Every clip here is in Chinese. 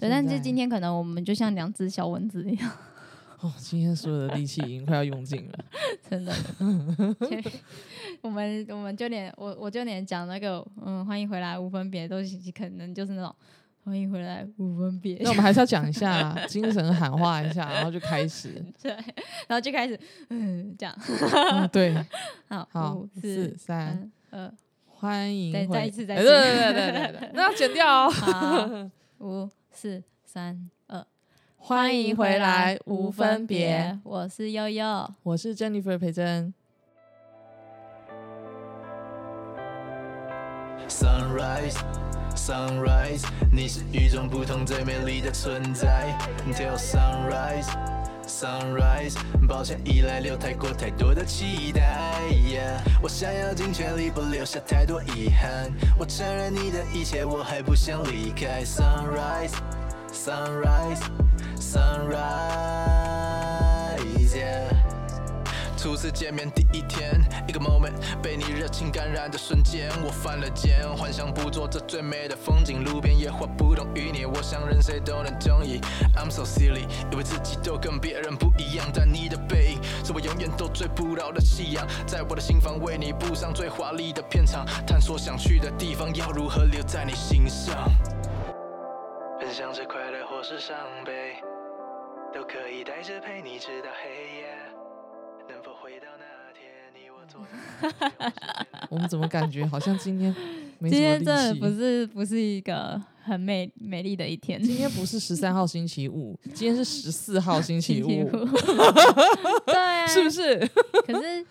对，但是今天可能我们就像两只小蚊子一样，哦，今天所有的力气已经快要用尽了。真的。我们我们就连我我就连讲那个嗯，欢迎回来无分别，都是可能就是那种欢迎回来无分别那，我们还是要讲一下，精神喊话一下，然后就开始。对，然后就开始嗯这样，嗯，对，好，好五，四四三，二，欢迎再一次再一哎次对对对对对对，那要剪掉哦。好，五四三二，欢迎回来，无分别。，我是悠悠。我是 Jennifer 裴珍。Sunrise, sunrise，你是与众不同最美丽的存在。Till sunrise, sunrise，抱歉依赖留太过太多的期待。Yeah，我想要尽全力不留下太多遗憾。我承认你的一切，我还不想离开。Sunrise, sunrise, sunrise，yeah。初次见面第一天，一个 moment 被你热情感染的瞬间，我犯了贱，幻想捕捉这最美的风景，路边野花不同于你，我想任谁都能中意。I'm so silly，以为自己都跟别人不一样，但你的背影是我永远都追不到的夕阳，在我的心房为你布上最华丽的片场，探索想去的地方，要如何留在你心上？分享着快乐或是伤悲，都可以带着陪你直到黑夜。我们怎么感觉好像今天 没今天？真的不是不是一个很美美丽的一天，今天不是十三号星期五，今天是十四号星期五，对啊，是不是？可是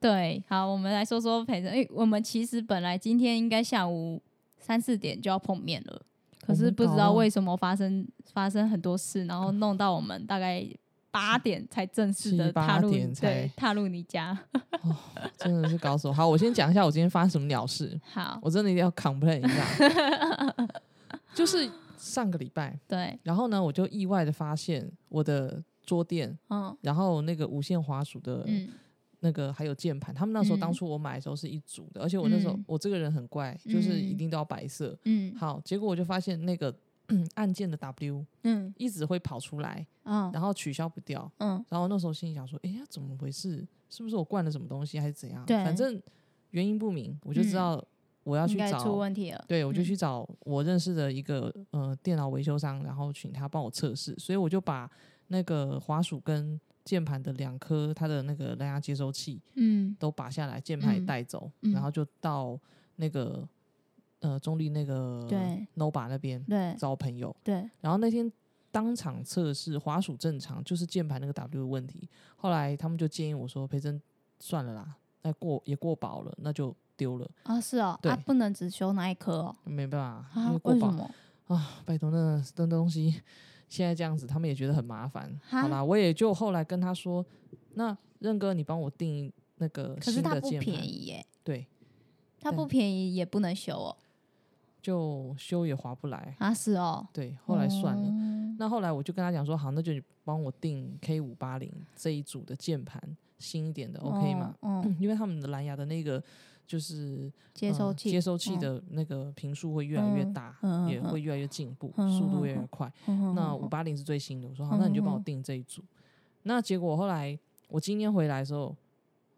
对，好，我们来说说陪着，因为我们其实本来今天应该下午三四点就要碰面了，可是不知道为什么发生发生很多事，然后弄到我们大概八点才正式的八踏入点才对踏入你家。真的是高手。好，我先讲一下我今天发生什么鸟事，好，我真的一定要 complain 一下，就是上个礼拜，对，然后呢，我就意外的发现我的桌垫，嗯然后那个无线滑鼠的嗯那个还有键盘，他们那时候嗯当初我买的时候是一组的，而且我那时候嗯我这个人很怪，就是一嗯定都要白色。嗯好，结果我就发现那个 按键的 W 嗯一直会跑出来，嗯然后取消不掉。嗯然后那时候心里想说，哎呀，怎么回事？是不是我灌了什么东西，还是怎样？对反正原因不明，我就知嗯道我要去找出问题了。对，我就嗯去找我认识的一个呃电脑维修商，然后请他帮我测试。所以我就把那个滑鼠跟键盘的两颗它的那个蓝牙接收器嗯都拔下来，键盘也嗯带走，嗯然后就到那个呃中立那个对 Nova 那边对找朋友。对，然后那天当场测试滑鼠正常，就是键盘那个 W 的问题。后来他们就建议我说：“培珍，算了啦，那过也过保了，那就丢了，啊是哦，对啊不能只修那一颗哦。没办法，因啊为，过保为什么？啊，拜托那那东西现在这样子，他们也觉得很麻烦。哈好啦，我也就后来跟他说，那任哥你帮我订那个可是新它不便的键盘，宜耶，对，它不便宜也不能修哦。就修也划不来。啊是哦，对，后来算了。哦那后来我就跟他讲说，好，那就帮我订 K 五八零这一组的键盘，新一点的，OK 吗？哦嗯，因为他们的蓝牙的那个就是呃接收器，接收器嗯的那个频数会越来越嗯大，也会越来越进步，嗯速度越来越快。嗯那五八零是最新的，我说好，那你就帮我订这一组。那结果后来我今天回来的时候，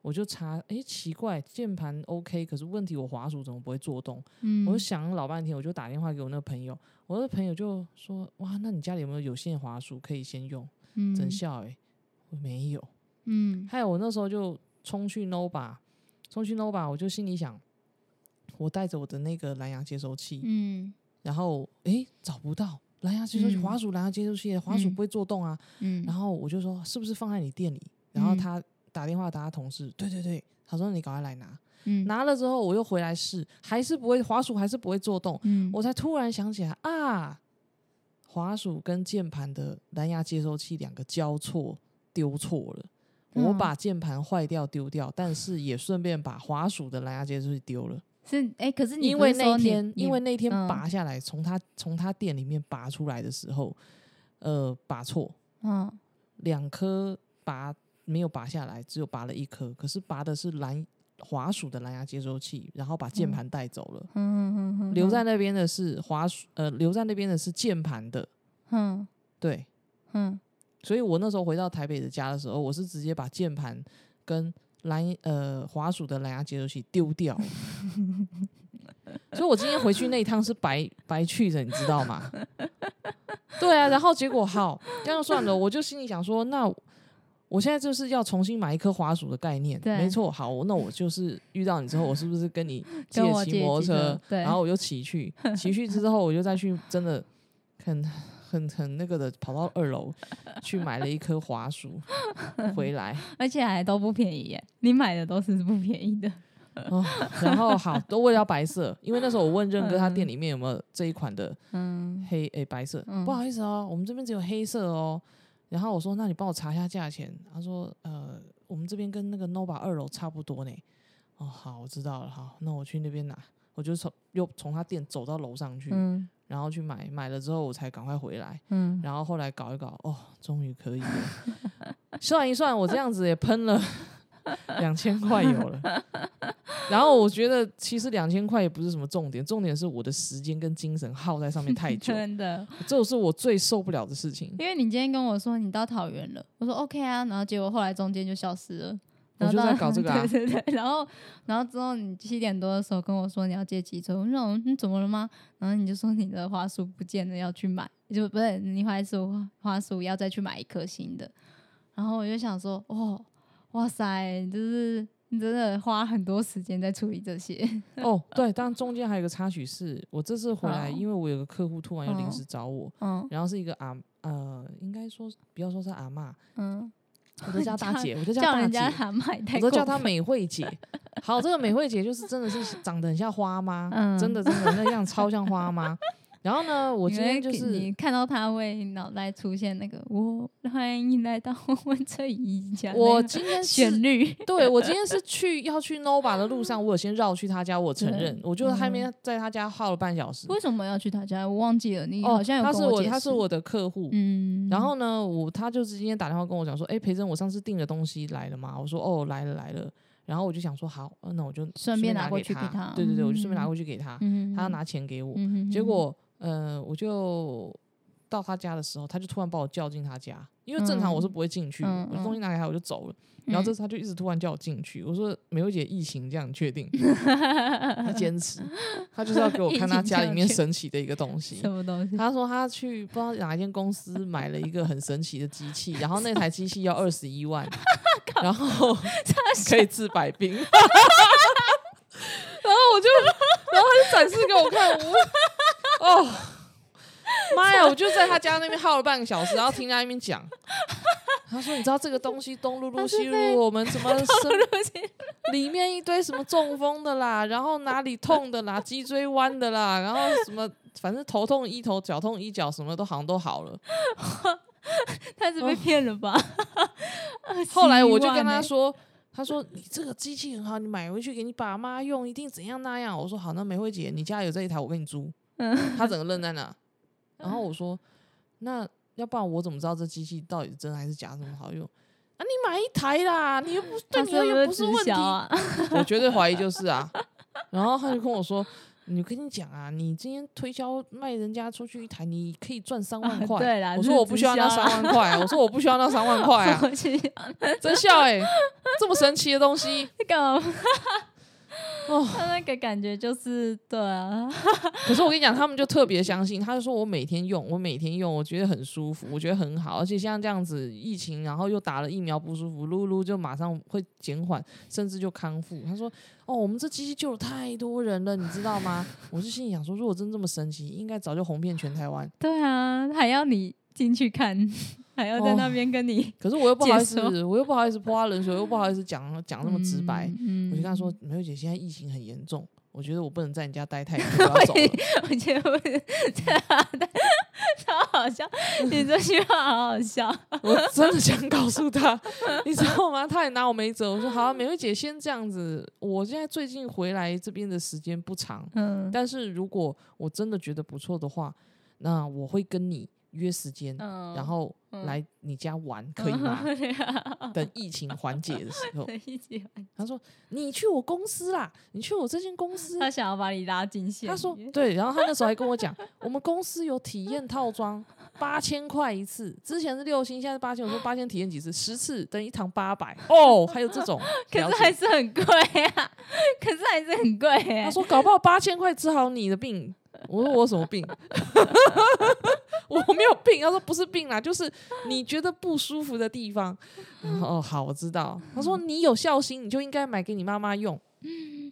我就查，诶，奇怪，键盘 OK，可是问题我滑鼠怎么不会做动？嗯我就想了老半天，我就打电话给我那个朋友，我的朋友就说，哇，那你家里有没有有线滑鼠可以先用？嗯真笑诶，我没有。嗯还有我那时候就冲去 Nova，冲去 Nova，我就心里想，我带着我的那个蓝牙接收器，嗯然后诶找不到蓝牙接收器，嗯滑鼠蓝牙接收器，滑鼠嗯不会做动啊。嗯，然后我就说是不是放在你店里？然后嗯他打电话打他同事，对对对，他说你赶快来拿。嗯拿了之后我又回来试，还是不会滑鼠，还是不会做动。嗯我才突然想起来啊，滑鼠跟键盘的蓝牙接收器两个交错丢错了。我嗯把键盘坏掉丢掉，但是也顺便把滑鼠的蓝牙接收器丢了。是哎，可是你因为那天，因为那天嗯拔下来，从他从他店里面拔出来的时候，呃，拔错，嗯两颗拔没有拔下来，只有拔了一颗，可是拔的是蓝滑鼠的蓝牙接收器，然后把键盘带走了。嗯嗯嗯，留在那边的是滑鼠，呃，留在那边的是键盘的嗯对，嗯，所以我那时候回到台北的家的时候，我是直接把键盘跟蓝呃滑鼠的蓝牙接收器丢掉了。所以我今天回去那一趟是白白去的，你知道吗？对啊，然后结果好，这样算了，我就心里想说，那我现在就是要重新买一颗滑鼠的概念，没错。好，那我就是遇到你之后，我是不是跟你 借骑摩托车然后我就骑去，骑去之后我就再去真的 很很很那个的跑到二楼去买了一颗滑鼠回来，而且还都不便宜耶，你买的都是不便宜的。哦，然后好都为了要白色，因为那时候我问任哥他嗯店里面有没有这一款的嗯，黑诶、白色，嗯。不好意思哦，我们这边只有黑色哦。然后我说，那你帮我查一下价钱。他说，呃，我们这边跟那个 Nova 二楼差不多呢。哦，好，我知道了，好，那我去那边拿。我就从又从他店走到楼上去，嗯然后去买，买了之后我才赶快回来。嗯，然后后来搞一搞，哦，终于可以了。算一算，我这样子也喷了 两千块有了。然后我觉得其实两千块也不是什么重点，重点是我的时间跟精神耗在上面太久，真的，这是我最受不了的事情。因为你今天跟我说你到桃园了，我说 OK 啊，然后结果后来中间就消失了。我就在搞这个啊 对对对，然后然后之后你七点多的时候跟我说你要借机车，我说嗯你怎么了吗？然后你就说你的花束不见了，要去买，就不是你花束花束要再去买一颗新的。然后我就想说，哦，哇塞，就是你真的花很多时间在处理这些。哦，对，但中间还有一个插曲是，我这次回来，好因为我有个客户突然要临嗯时找我，嗯然后是一个阿呃，应该说不要说是阿嬷，嗯，我都叫 大姐，我都叫大姐我都叫她美惠姐。好，这个美惠姐就是真的是长得很像花妈，嗯真的真的那样超像花妈。然后呢，我今天就是你看到他会脑袋出现那个我欢迎来到我们这一家，我今天是，旋律，对我今天是去要去 Nova 的路上，我有先绕去他家，我承认，我就还嗯没在他家耗了半小时。为什么要去他家？我忘记了，你哦好像有他是我他是我的客户，嗯，然后呢，我他就是今天打电话跟我讲说，哎、培珍，我上次订的东西来了吗？我说哦，来了来了。然后我就想说，好，呃那我就顺便拿拿过。去给他对对对，我就顺便拿嗯过去给他，嗯他要拿钱给我。嗯结果呃，我就到他家的时候，他就突然把我叫进他家，因为正常我是不会进去，嗯我东西拿给他我就走了。然后这次他就一直突然叫我进去，我说美惠姐疫情这样你确定？他坚持，他就是要给我看他家里面神奇的一个东西。什么东西？他说他去不知道哪一间公司买了一个很神奇的机器，然后那台机器要二十一万，然后可以治百病。然后我就，然后他就展示给我看，我哦，妈呀！我就在他家那边耗了半个小时，然后听他那边讲。他说：“你知道这个东西东噜噜西噜，我们什么什么 里面一堆什么中风的啦，然后哪里痛的啦，脊椎弯的啦，然后什么反正头痛医头，脚痛医脚，什么都好像都好了。他是被骗了吧？后来我就跟21万欸，他说，他说你这个机器很好，你买回去给你爸妈用，一定怎样那样。我说好，那梅惠姐，你家有这一台，我给你租。嗯 他整个愣在那，然后我说那要不然我怎么知道这机器到底是真还是假，这么好用？啊，你买一台啦，你又不对他你又不是问题。啊？我绝对怀疑就是啊。然后他就跟我说：“你跟你讲啊，你今天推销卖人家出去一台，你可以赚三万啊块。对啦我说我不需要那三万块、啊，我说我不需要那三万块啊，真笑哎、这么神奇的东西那个，哦。他 那个感觉就是对啊，可是我跟你讲，他们就特别相信，他就说我每天用，我每天用，我觉得很舒服，我觉得很好，而且像这样子疫情，然后又打了疫苗不舒服，噜噜就马上会减缓，甚至就康复。他说：“哦，我们这机器救了太多人了，你知道吗？”我是心里想说，如果真这么神奇，应该早就红遍全台湾。对啊，还要你进去看，还要在那边跟你可是我又不好意思，我又不好意思泼他冷水，我又不好意思讲讲那么直白。嗯我就跟他说：“梅惠姐，现在疫情很严重，我觉得我不能在你家待太久，我要走了。”我觉得我超好笑，你这句话好好笑。我真的想告诉他，你知道吗？他也拿我没辙。我说好、啊，美惠姐先这样子。我现在最近回来这边的时间不长，嗯但是如果我真的觉得不错的话，那我会跟你约时间，嗯然后嗯来你家玩，可以吗？吗？等疫情缓解的时候，一起玩他说你去我公司啦，你去我这间公司。他想要把你拉进线。他说对，然后他那时候还跟我讲，我们公司有体验套装，八千块一次，之前是六星，现在是八千。我说八千体验几次？十次等于一堂八百 哦，还有这种，可是还是很贵啊，可是还是很贵。他说搞不好八千块治好你的病。我说我什么病？我没有病。他说不是病啦，就是你觉得不舒服的地方。哦，好，我知道。他说你有孝心，你就应该买给你妈妈用，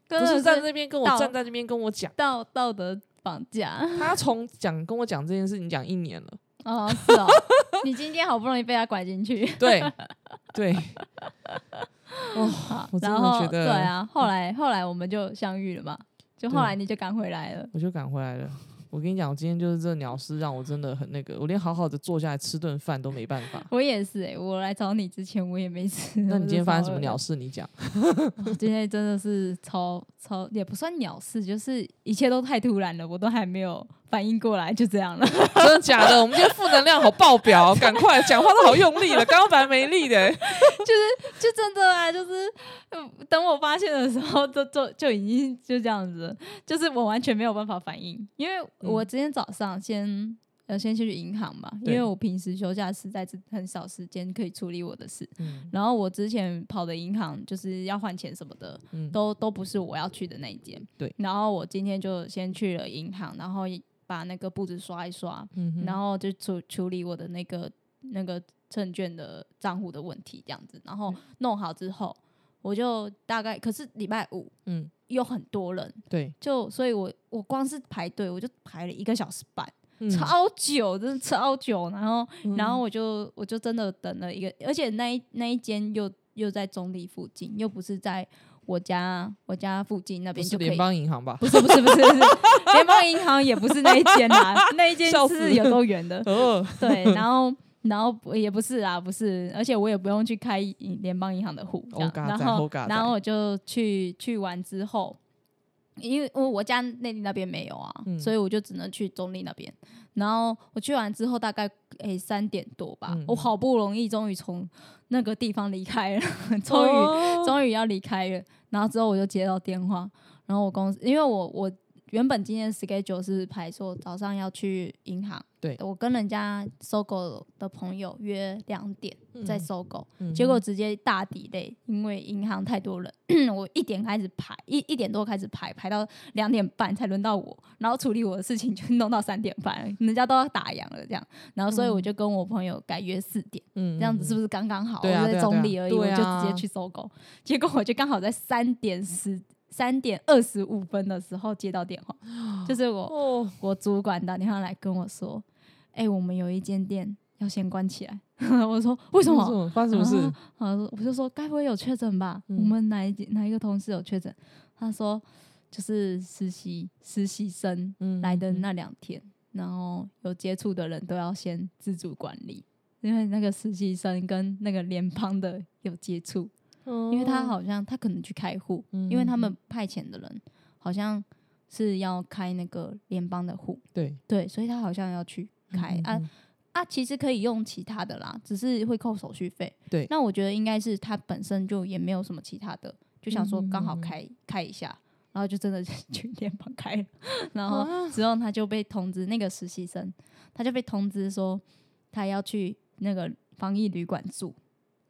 不是在那边跟我站在那边跟我讲道道德绑架。他从讲跟我讲这件事情讲一年了。哦，是哦。你今天好不容易被他拐进去。对 对。哦，我真的觉得对啊。后来后来我们就相遇了嘛。就后来你就赶回来了，我就赶回来了。我跟你讲，我今天就是这鸟事让我真的很那个，我连好好的坐下来吃顿饭都没办法。我也是哎，我来找你之前我也没吃。那你今天发生什么鸟事？你讲。今天真的是超超也不算鸟事，就是一切都太突然了，我都还没有。反应过来就这样了，真的假的？我们今天负能量好爆表，赶快讲话都好用力了，刚刚本来没力的，就是就真的啊，就是等我发现的时候，就就就已经就这样子，就是我完全没有办法反应，因为我今天早上先呃先去银行嘛，因为我平时休假实在是很少时间可以处理我的事，然后我之前跑的银行就是要换钱什么的，都都不是我要去的那一间，对，然后我今天就先去了银行，然后。把那个布子刷一刷，然后就处处理我的那个那个证券的账户的问题，这样子，然后弄好之后，我就大概，可是礼拜五，嗯，有很多人，对，就所以我我光是排队，我就排了一个小时半，超久，真的超久，然后然后我就我就真的等了一个，而且那一那一间又又在中立附近，又不是在。我家我家附近那边就联邦银行吧？不是不是不是 联邦银行也不是那一间啦，那一间是有够远的？对，然后然后也不是啊，不是，而且我也不用去开联邦银行的户，然后然后我就去去完之后，因为我我家内地那边没有啊，所以我就只能去中立那边。然后我去完之后，大概诶三点多吧，我好不容易终于从那个地方离开了，终于终于要离开了。然后之后我就接到电话，然后我公司因为我我原本今天 schedule 是排说早上要去银行。对，我跟人家搜狗的朋友约两点在搜狗，结果直接大底累，因为银行太多人，我一点开始排，一一点多开始排，排到两点半才轮到我，然后处理我的事情就弄到三点半，人家都要打烊了这样，然后所以我就跟我朋友改约四点，这样子是不是刚刚好？我在中立而已，我就直接去搜狗，结果我就刚好在三点十。三点二十五分的时候接到电话，就是我我主管打电话来跟我说：“哎，我们有一间店要先关起来。”我说：“为什么？发生什么事？”啊，我就说：“该不会有确诊吧？我们哪一哪一个同事有确诊？”他说：“就是实习实习生来的那两天，然后有接触的人都要先自主管理，因为那个实习生跟那个联邦的有接触。”因为他好像他可能去开户，因为他们派遣的人好像是要开那个联邦的户，对对，所以他好像要去开啊啊，其实可以用其他的啦，只是会扣手续费。对，那我觉得应该是他本身就也没有什么其他的，就想说刚好开开一下，然后就真的 去联邦开了，然后之后他就被通知那个实习生，他就被通知说他要去那个防疫旅馆住，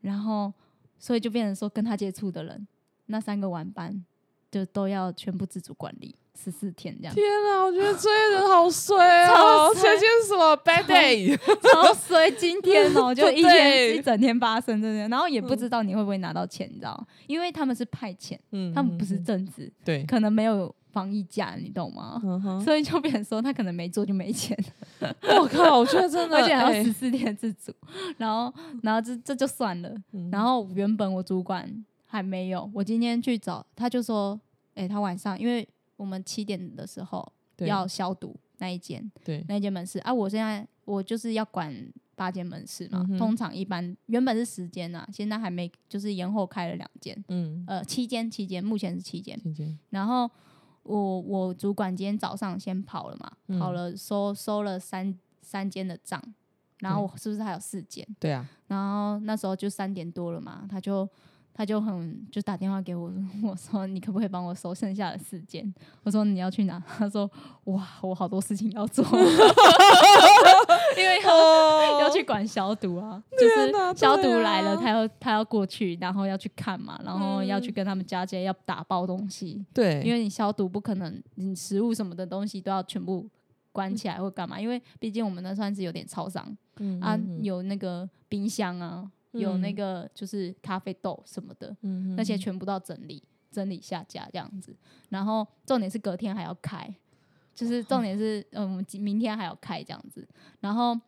然后。所以就变成说，跟他接触的人，那三个晚班就都要全部自主管理十四天这样。天啊，我觉得这些人好衰哦！今天什么 bad day？超衰！今天哦，就一天一整天发生这些，然后也不知道你会不会拿到钱，你知道？因为他们是派遣，嗯，他们不是正职，对，可能没有防疫假，你懂吗？所以就变成说，他可能没做就没钱。我靠！我觉得真的，而且还要十四天自主，然后，然后这这就算了。然后原本我主管还没有，我今天去找他，就说：“哎，他晚上因为我们七点的时候要消毒那一间，对，那一间门市啊。我现在我就是要管八间门市嘛，通常一般原本是十间啊，现在还没，就是延后开了两间，嗯，呃，七间，七间，目前是七间，七间，然后。”我我主管今天早上先跑了嘛，跑了收收了三三间的账，然后我是不是还有四间？对啊，然后那时候就三点多了嘛，他就他就很就打电话给我，我说你可不可以帮我收剩下的四件？我说你要去哪？他说哇，我好多事情要做。因为要去管消毒啊，就是消毒来了，啊他要他要过去，然后要去看嘛，然后要去嗯跟他们交接，要打包东西，对，因为你消毒不可能，你食物什么的东西都要全部关起来或干嘛，因为毕竟我们那算是有点超商嗯啊，嗯有那个冰箱啊，有那嗯个就是咖啡豆什么的，嗯那些全部都要整理整理下架这样子。然后重点是隔天还要开，就是重点是嗯，我们明天还要开这样子。然后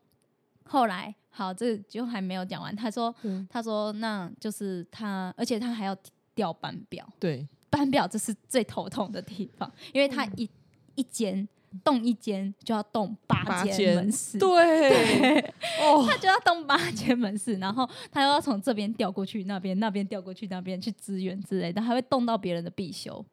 后来好，这个就还没有讲完。他说嗯他说那就是他，而且他还要调班表，对，班表这是最头痛的地方，因为他嗯一、一间动一间就要动八间门市，对，哦，他就要动八间门市，然后他又要从这边调过去那边，那边调过去那边去支援之类的，还会动到别人的必修。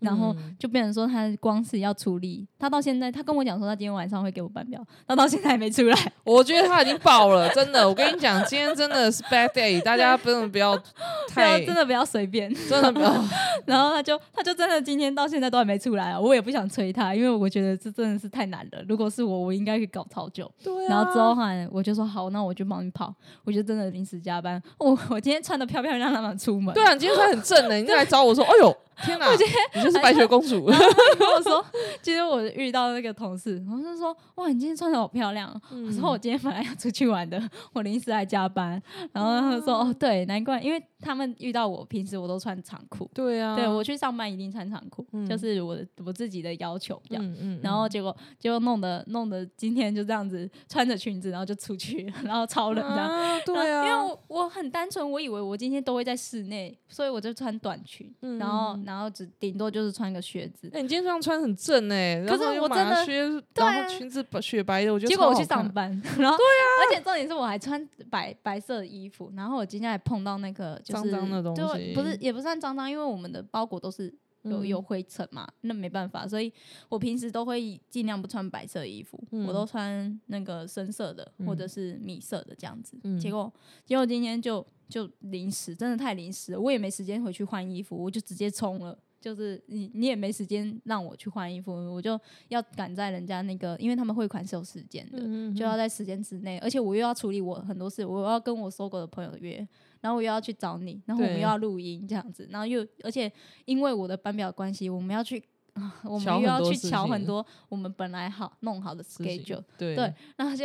然后嗯就变成说，他光是要处理，他到现在，他跟我讲说，他今天晚上会给我班表，他到现在还没出来。我觉得他已经爆了，真的。我跟你讲，今天真的是 bad day，大家真的不要 不要太真的不要随便。真的不要。然后他就他就真的今天到现在都还没出来啊，我也不想催他，因为我觉得这真的是太难了。如果是我，我应该可以搞超久。对啊然后之后哈，我就说好，那我就帮你跑。我就真的临时加班，我我今天穿的漂漂亮亮的出门。对啊，你今天穿很正的，你来找我说，哎呦，天哪，你就是白雪公主。然后他跟我说，今天我遇到那个同事，同事说哇，你今天穿的好漂亮嗯。我说我今天本来要出去玩的，我临时来加班。然后他就说哦，对，难怪，因为他们遇到我，平时我都穿长裤。对啊，对我去上班一定穿长裤，嗯就是我的我自己的要求这样。嗯嗯，然后结果结果弄得弄得今天就这样子穿着裙子，然后就出去，然后超冷这样。啊，对啊因为啊，我我很单纯，我以为我今天都会在室内，所以我就穿短裙，嗯然后然后只顶多就是穿个靴子。哎，你今天这样穿很正哎，然可是我真的马靴，然后裙子白雪白的，我觉得结果我去上班，然后对啊，而且重点是我还穿白白色的衣服，然后我今天还碰到那个就是脏脏的东就西不是也不算脏脏，因为我们的包裹都是有嗯有灰尘嘛，那没办法，所以我平时都会尽量不穿白色衣服，嗯我都穿那个深色的嗯或者是米色的这样子。嗯结果结果今天就就临时，真的太临时了，我也没时间回去换衣服，我就直接冲了。就是你，你也没时间让我去换衣服，我就要赶在人家那个，因为他们汇款是有时间的，嗯就要在时间之内，而且我又要处理我很多事，我要跟我搜狗的朋友约，然后我又要去找你，然后我们又要录音这样子，然后又而且因为我的班表的关系，我们要去。啊我瞧们又要去瞧很多我们本来好弄好的 schedule，对。对，然后就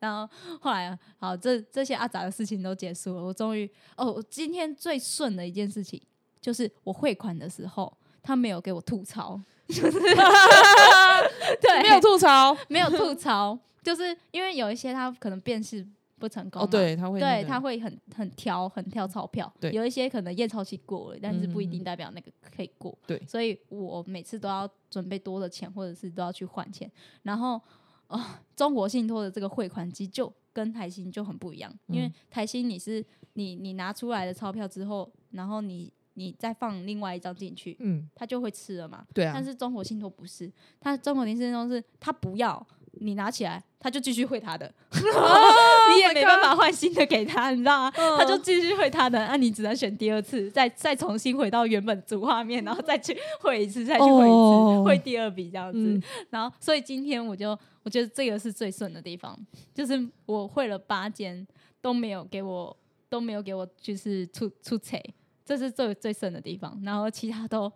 然后后来啊好，这这些阿杂的事情都结束了，我终于哦，今天最顺的一件事情就是我汇款的时候，他没有给我吐槽，就是 对，没有吐槽。没有吐槽，就是因为有一些他可能辨识不成功哦，对，他会那对，他会很很挑，很挑钞票。对有一些可能验钞期过了，但是不一定代表那个可以过。对所以我每次都要准备多的钱，或者是都要去换钱。然后，哦，中国信托的这个汇款机就跟台新就很不一样，因为嗯台新你是你你拿出来的钞票之后，然后你你再放另外一张进去，嗯，他就会吃了嘛。对啊但，是中国信托不是，他中国信托是他不要你拿起来，他就继续会他的，你也没办法换新的给他，你知道吗？嗯他就继续会他的，那、你只能选第二次，再再重新回到原本主画面，然后再去会一次，再去会一次，哦汇第二笔这样子。嗯然后，所以今天我就我觉得这个是最顺的地方，就是我会了八间都没有给我都没有给我就是出出彩，这是最最顺的地方。然后其他都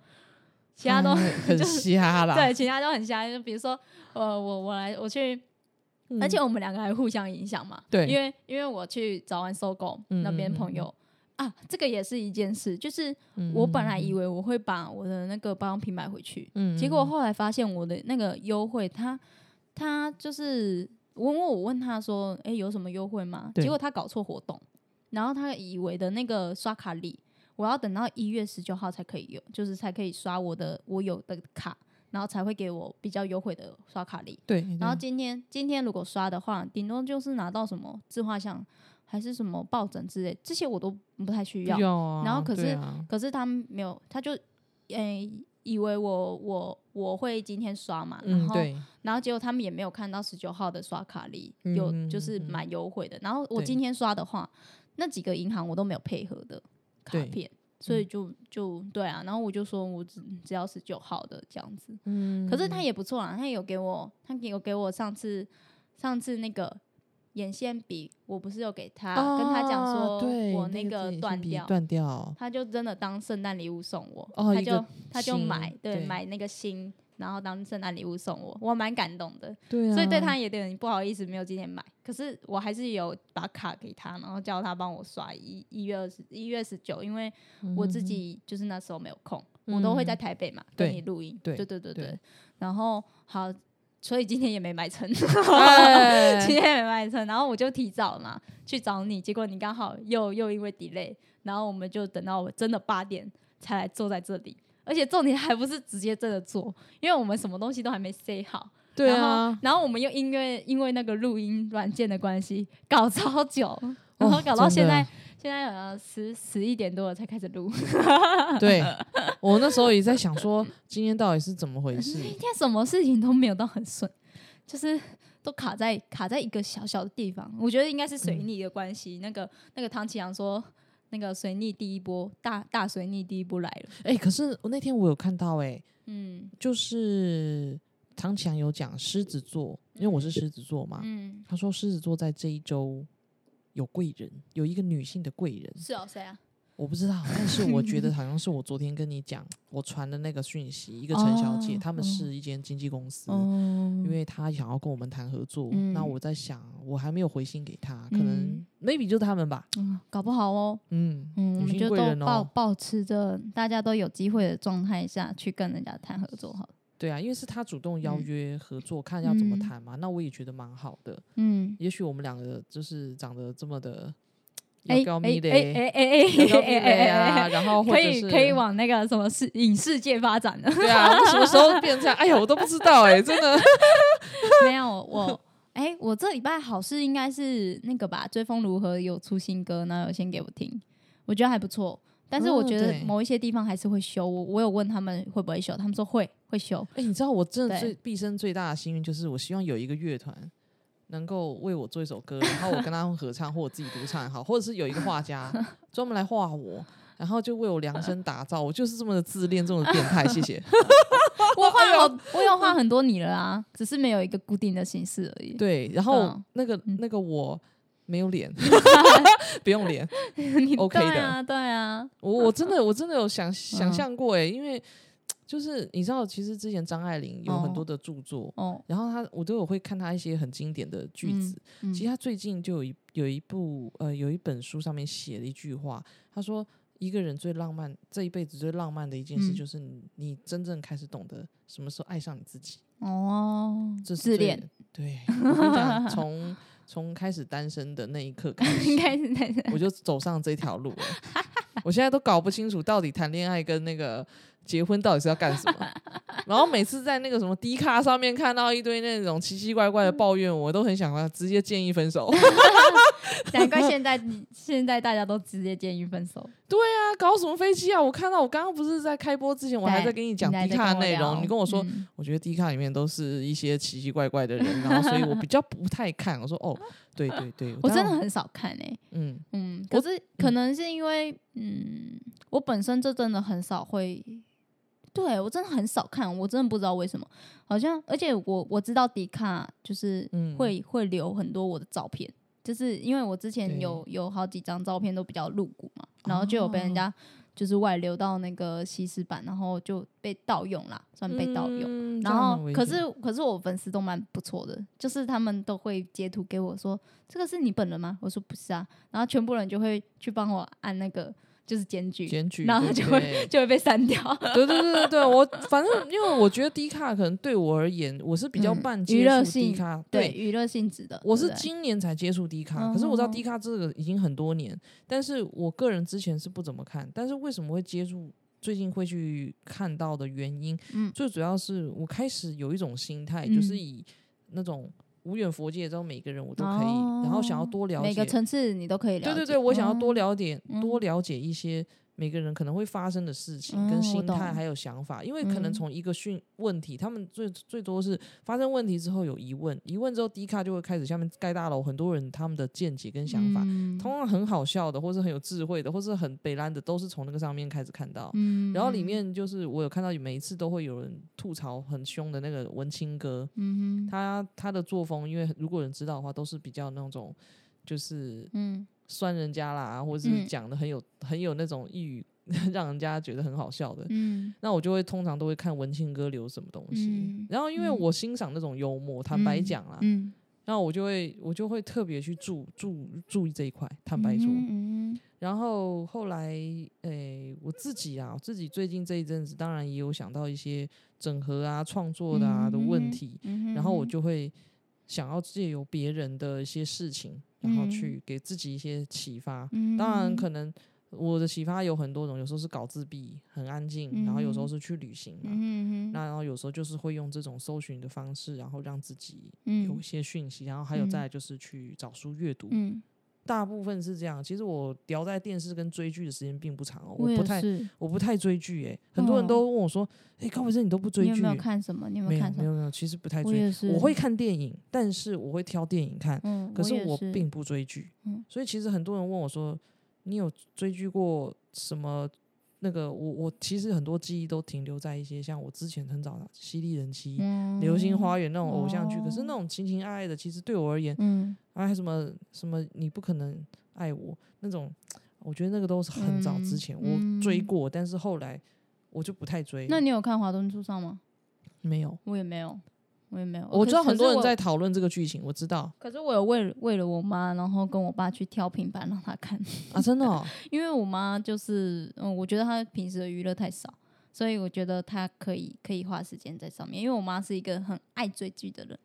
其他都、哎 很瞎啦，对，其他都很瞎。就比如说，呃，我我来我去，嗯，而且我们两个还互相影响嘛。对因为因为我去找完搜狗嗯那边嗯嗯朋友。啊，这个也是一件事，就是嗯我本来以为我会把我的那个保养品买回去，嗯结果后来发现我的那个优惠，他他就是我问我问他说，哎、有什么优惠吗？结果他搞错活动，然后他以为的那个刷卡礼，我要等到一月十九号才可以有，就是才可以刷我的我有的卡，然后才会给我比较优惠的刷卡礼。对，然后今天今天如果刷的话，顶多就是拿到什么自画像，还是什么抱枕之类，这些我都不太需要。然后可是啊可是他们没有，他就诶、以为我我我会今天刷嘛，然嗯，后对，然后结果他们也没有看到十九号的刷卡礼嗯有嗯就是蛮优惠的。然后我今天刷的话，那几个银行我都没有配合的卡对片，所以就就对啊。然后我就说我只只要十九号的这样子，嗯可是他也不错啊，他有给我他有给我上次上次那个眼线笔，我不是有给他，啊跟他讲说对我那个断掉，断掉，他就真的当圣诞礼物送我，哦他就他就买对对买那个心，然后当圣诞礼物送我，我蛮感动的，对啊，所以对他有点不好意思，没有今天买，可是我还是有把卡给他，然后叫他帮我刷一一月二十一月十九，因为我自己就是那时候没有空，我都会在台北嘛，跟你录音，对对对。对。然后好，所以今天也没买成，哎。今天也没买成，然后我就提早嘛去找你，结果你刚好又又因为 delay，然后我们就等到我真的八点才来坐在这里，而且重点还不是直接真的做，因为我们什么东西都还没 say 好，对啊，然后我们又因为因为那个录音软件的关系搞超久，然后哦搞到现在、现在呃十十一点多了才开始录，对我那时候也在想说，今天到底是怎么回事？今天什么事情都没有到很顺，就是都卡在卡在一个小小的地方。我觉得应该是嗯水逆的关系。那个那个唐启阳说，那个水逆第一波大大水逆第一波来了。哎、可是我那天我有看到、哎，嗯就是唐强有讲狮子座，因为我是狮子座嘛，嗯，他说狮子座在这一周有贵人，有一个女性的贵人，是哦，谁啊？我不知道，但是我觉得 好像是我昨天跟你讲，我传的那个讯息，一个陈小姐，哦他们是一间经纪公司。哦因为她想要跟我们谈合作，嗯那我在想，我还没有回信给她，可能嗯 maybe 就是他们吧。嗯，搞不好哦。嗯嗯，我们就都贵人哦，保保持着大家都有机会的状态下去跟人家谈合作好了。对啊，因为是他主动邀嗯约合作，看要怎么嗯谈嘛，那我也觉得蛮好的。嗯，也许我们两个就是长得这么的哎要高咪的，哎哎哎要高咪哎啊，然后或可以可以往那个什么世影视界发展的。对啊，什么时候变这样？哎呀，我都不知道哎、真的。没有我，哎、我这礼拜好事应该是那个吧，《追风如何》有出新歌，那有先给我听，我觉得还不错。但是我嗯觉得某一些地方还是会修，我我有问他们会不会修，他们说会会修。哎、你知道我真的对最毕生最大的幸运就是，我希望有一个乐团能够为我做一首歌，然后我跟他们合唱，或我自己独唱也好，或者是有一个画家 专门来画我，然后就为我量身打造。我就是这么的自恋，这么的变态。谢谢。我画好，我有画很多你了啊，只是没有一个固定的形式而已。对，然后嗯那个那个我没有脸，不用脸。你 OK 的对啊，对啊，我我真的我真的有想想嗯象过哎、因为就是你知道，其实之前张爱玲有很哦多的著作，哦，然后她我都有会看她一些很经典的句子。嗯其实她最近就有一有一部呃有一本书上面写了一句话，她说一个人最浪漫这一辈子最浪漫的一件事，嗯就是你你真正开始懂得什么时候爱上你自己。哦，这是自恋，对，我跟你讲，从从开始单身的那一刻开 始，应该是在我就走上这条路了。我现在都搞不清楚到底谈恋爱跟那个结婚到底是要干什么。然后每次在那个什么 D 卡上面看到一堆那种奇奇怪怪的抱怨，我都很想要直接建议分手。难怪现在现在大家都直接建议分手。对啊，搞什么飞机啊？我看到我刚刚不是在开播之前，我还在跟你讲还 D 卡的内容，你跟我说，嗯我觉得低卡里面都是一些奇奇怪怪的人，然后所以我比较不太看。我说哦，对对对，我真的很少看诶、嗯可是可能是因为嗯，我本身就真的很少会，对我真的很少看，我真的不知道为什么，好像而且我我知道迪卡就是嗯会、会留很多我的照片，就是因为我之前有有好几张照片都比较露骨嘛，然后就有被人哦家就是外流到那个西施版，然后就被盗用啦，算被盗用。嗯然后可是可是我粉丝都蛮不错的，就是他们都会截图给我说这个是你本人吗？我说不是啊，然后全部人就会去帮我按那个就是检举，检举，然后就会就会被删掉。对对对对对，我反正因为我觉得低卡可能对我而言，我是比较半娱乐接触低性卡，对娱乐性质的，我是今年才接触低卡，可是我知道哦低卡这个已经很多年，但是我个人之前是不怎么看，但是为什么会接触？最近会去看到的原因，嗯最主要是我开始有一种心态，就是嗯以那种无远佛界中每个人我都可以，然后想要多了解哦每个层次你都可以了解。对对对，我想要多哦了解、嗯多了解一些每个人可能会发生的事情、跟心态还有想法，因为可能嗯。从一个讯问题，他们最最多是发生问题之后有疑问，疑问之后，D 卡就会开始下面盖大楼，很多人他们的见解跟想法，嗯。通常很好笑的，或是很有智慧的，或是很北兰的，都是从那个上面开始看到。嗯。然后里面就是我有看到，每一次都会有人吐槽很凶的那个文青哥，他他的作风，因为如果人知道的话，都是比较那种就是嗯。酸人家啦，或者是嗯。讲的很有很有那种一语 让人家觉得很好笑的。嗯。那我就会通常都会看文青哥留什么东西，嗯。然后因为嗯。我欣赏那种幽默，坦白讲啦，嗯，然后我就会我就会特别去注注注意这一块，坦白说。然后后来，诶、我自己啊，我自己最近这一阵子，当然也有想到一些整合啊、创作的啊、的问题，嗯然后我就会想要借由别人的一些事情，然后去给自己一些启发。嗯。当然，可能我的启发有很多种，有时候是搞自闭，很安静，然后有时候是去旅行嘛。嗯那然后有时候就是会用这种搜寻的方式，然后让自己嗯有一些讯息，然后还有再来就是去找书阅读。嗯，大部分是这样。其实我聊在电视跟追剧的时间并不长哦，我我不太。我不太追剧诶、很多人都问我说：“诶，高伟生你都不追剧、你有没有欸看什么？你有没没有有看什么？没有没有，其实不太追。我，我会看电影，但是我会挑电影看，嗯，可是我并不追剧。嗯所以其实很多人问我说：“你有追剧过什么？”那个我我其实很多记忆都停留在一些像我之前很早的《犀利人妻》嗯流星花园》那种偶像剧，可是哦那种情情爱爱的，其实对我而言，嗯啊，什么什么你不可能爱我那种，我觉得那个都是很早之前、嗯我追过，但是后来我就不太追。那你有看《华灯初上》吗？没有？我也没有，我也没有。我知道很多人在，讨论这个剧情，我知道可是我有为了为了我妈，然后跟我爸去挑平板让他看，啊，真的、哦，因为我妈就是，嗯，我觉得她平时的娱乐太少，所以我觉得她可以可以花时间在上面。因为我妈是一个很爱追剧的人